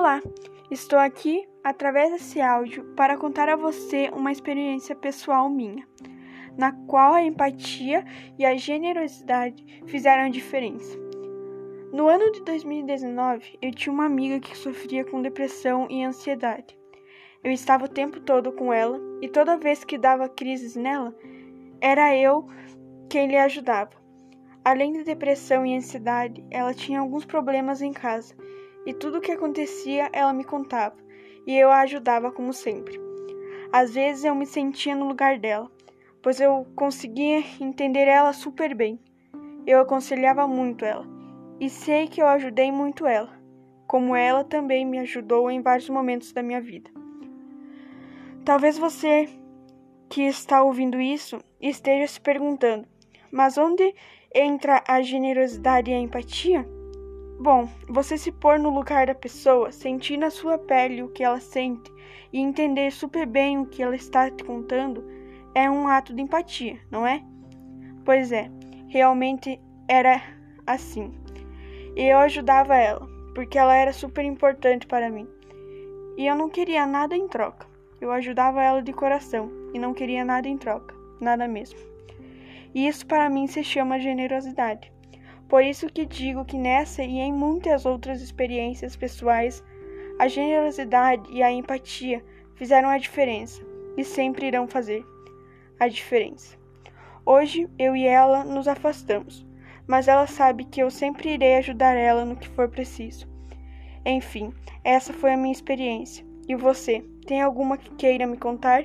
Olá, estou aqui através desse áudio para contar a você uma experiência pessoal minha, na qual a empatia e a generosidade fizeram a diferença. No ano de 2019, eu tinha uma amiga que sofria com depressão e ansiedade. Eu estava o tempo todo com ela e toda vez que dava crises nela, era eu quem lhe ajudava. Além da depressão e ansiedade, ela tinha alguns problemas em casa e tudo o que acontecia ela me contava, e eu a ajudava como sempre. Às vezes eu me sentia no lugar dela, pois eu conseguia entender ela super bem. Eu aconselhava muito ela, e sei que eu ajudei muito ela, como ela também me ajudou em vários momentos da minha vida. Talvez você que está ouvindo isso esteja se perguntando: mas onde entra a generosidade e a empatia? Bom, você se pôr no lugar da pessoa, sentir na sua pele o que ela sente e entender super bem o que ela está te contando é um ato de empatia, não é? Pois é, realmente era assim. E eu ajudava ela, porque ela era super importante para mim. E eu não queria nada em troca. Eu ajudava ela de coração e não queria nada em troca, nada mesmo. E isso para mim se chama generosidade. Por isso que digo que nessa e em muitas outras experiências pessoais, a generosidade e a empatia fizeram a diferença e sempre irão fazer a diferença. Hoje eu e ela nos afastamos, mas ela sabe que eu sempre irei ajudar ela no que for preciso. Enfim, essa foi a minha experiência. E você, tem alguma que queira me contar?